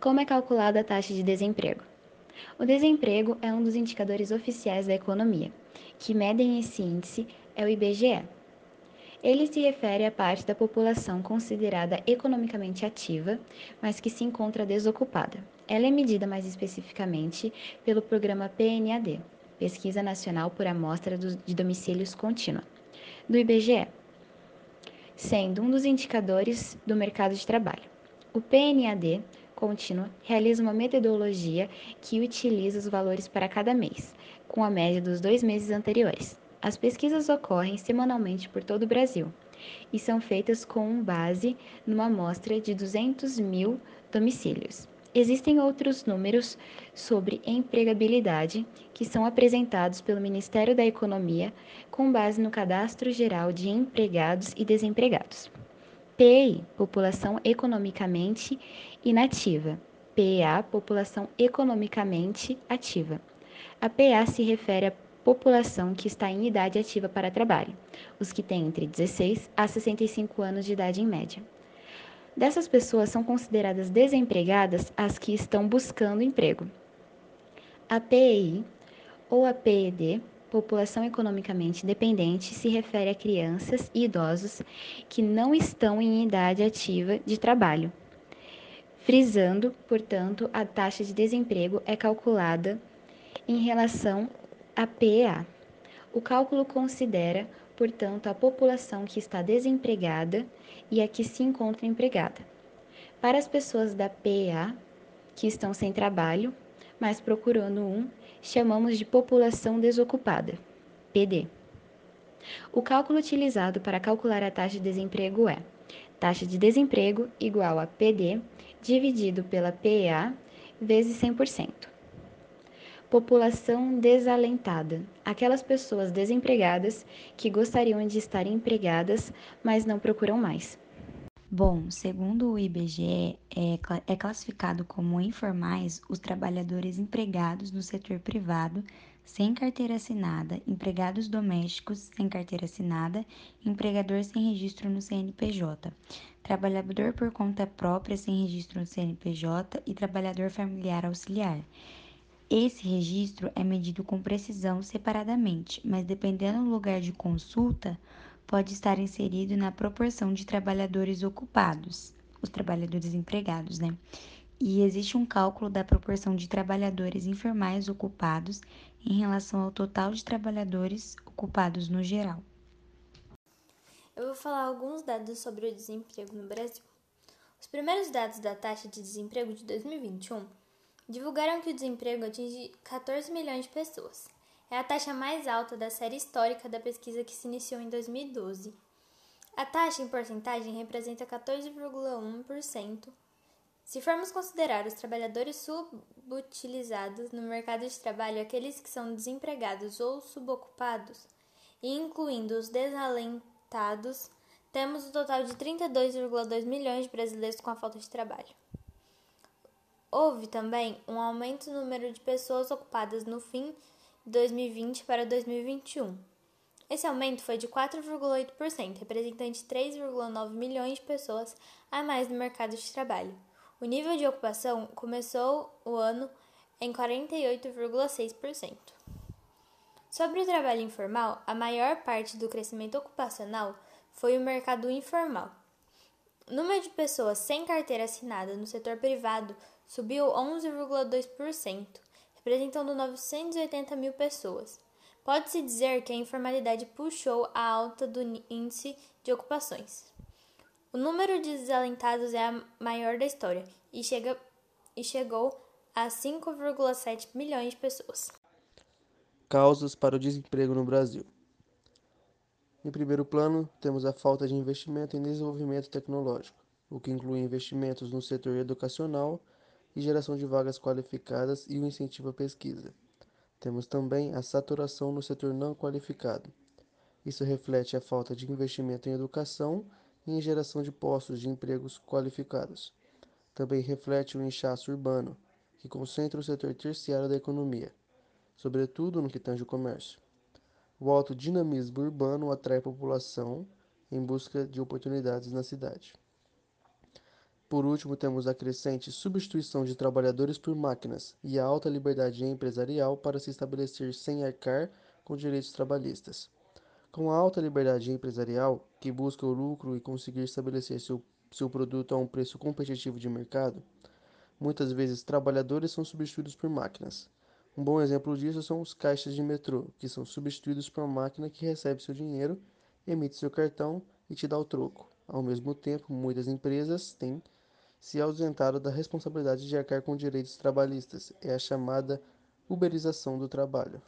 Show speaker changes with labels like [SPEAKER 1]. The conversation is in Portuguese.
[SPEAKER 1] Como é calculada a taxa de desemprego? O desemprego é um dos indicadores oficiais da economia, que medem esse índice é o IBGE. Ele se refere à parte da população considerada economicamente ativa, mas que se encontra desocupada. Ela é medida mais especificamente pelo programa PNAD, Pesquisa Nacional por Amostra de Domicílios Contínua, do IBGE, sendo um dos indicadores do mercado de trabalho. O PNAD contínua realiza uma metodologia que utiliza os valores para cada mês, com a média dos dois meses anteriores. As pesquisas ocorrem semanalmente por todo o Brasil e são feitas com base numa amostra de 200 mil domicílios. Existem outros números sobre empregabilidade que são apresentados pelo Ministério da Economia com base no Cadastro Geral de Empregados e Desempregados. PEI, população economicamente inativa. PEA, população economicamente ativa. A PA se refere à população que está em idade ativa para trabalho, os que têm entre 16 a 65 anos de idade em média. Dessas pessoas são consideradas desempregadas as que estão buscando emprego. A PEI ou a PED população economicamente dependente se refere a crianças e idosos que não estão em idade ativa de trabalho. Frisando, portanto, a taxa de desemprego é calculada em relação à PEA. O cálculo considera, portanto, a população que está desempregada e a que se encontra empregada. Para as pessoas da PEA que estão sem trabalho, mas procurando um, chamamos de população desocupada, PD. O cálculo utilizado para calcular a taxa de desemprego é taxa de desemprego igual a PD dividido pela PEA vezes 100%. População desalentada, aquelas pessoas desempregadas que gostariam de estar empregadas, mas não procuram mais.
[SPEAKER 2] Bom, segundo o IBGE, é, é classificado como informais os trabalhadores empregados no setor privado sem carteira assinada, empregados domésticos sem carteira assinada, empregador sem registro no CNPJ, trabalhador por conta própria sem registro no CNPJ e trabalhador familiar auxiliar. Esse registro é medido com precisão separadamente, mas dependendo do lugar de consulta, pode estar inserido na proporção de trabalhadores ocupados, os trabalhadores empregados, né? E existe um cálculo da proporção de trabalhadores informais ocupados em relação ao total de trabalhadores ocupados no geral.
[SPEAKER 3] Eu vou falar alguns dados sobre o desemprego no Brasil. Os primeiros dados da taxa de desemprego de 2021 divulgaram que o desemprego atinge 14 milhões de pessoas é a taxa mais alta da série histórica da pesquisa que se iniciou em 2012. A taxa em porcentagem representa 14,1%. Se formos considerar os trabalhadores subutilizados no mercado de trabalho, aqueles que são desempregados ou subocupados, e incluindo os desalentados, temos um total de 32,2 milhões de brasileiros com a falta de trabalho. Houve também um aumento no número de pessoas ocupadas no fim 2020 para 2021. Esse aumento foi de 4,8%, representante de 3,9 milhões de pessoas a mais no mercado de trabalho. O nível de ocupação começou o ano em 48,6%. Sobre o trabalho informal, a maior parte do crescimento ocupacional foi o mercado informal. O número de pessoas sem carteira assinada no setor privado subiu 11,2%, representando 980 mil pessoas. Pode-se dizer que a informalidade puxou a alta do índice de ocupações. O número de desalentados é a maior da história e, chega, e chegou a 5,7 milhões de pessoas.
[SPEAKER 4] Causas para o desemprego no Brasil. Em primeiro plano, temos a falta de investimento em desenvolvimento tecnológico, o que inclui investimentos no setor educacional e geração de vagas qualificadas e o incentivo à pesquisa. Temos também a saturação no setor não qualificado. Isso reflete a falta de investimento em educação e em geração de postos de empregos qualificados. Também reflete o inchaço urbano, que concentra o setor terciário da economia, sobretudo no que tange o comércio. O alto dinamismo urbano atrai a população em busca de oportunidades na cidade. Por último, temos a crescente substituição de trabalhadores por máquinas e a alta liberdade empresarial para se estabelecer sem arcar com direitos trabalhistas. Com a alta liberdade empresarial, que busca o lucro e conseguir estabelecer seu, seu produto a um preço competitivo de mercado, muitas vezes trabalhadores são substituídos por máquinas. Um bom exemplo disso são os caixas de metrô, que são substituídos por uma máquina que recebe seu dinheiro, emite seu cartão e te dá o troco. Ao mesmo tempo, muitas empresas têm se ausentado da responsabilidade de arcar com direitos trabalhistas. É a chamada uberização do trabalho.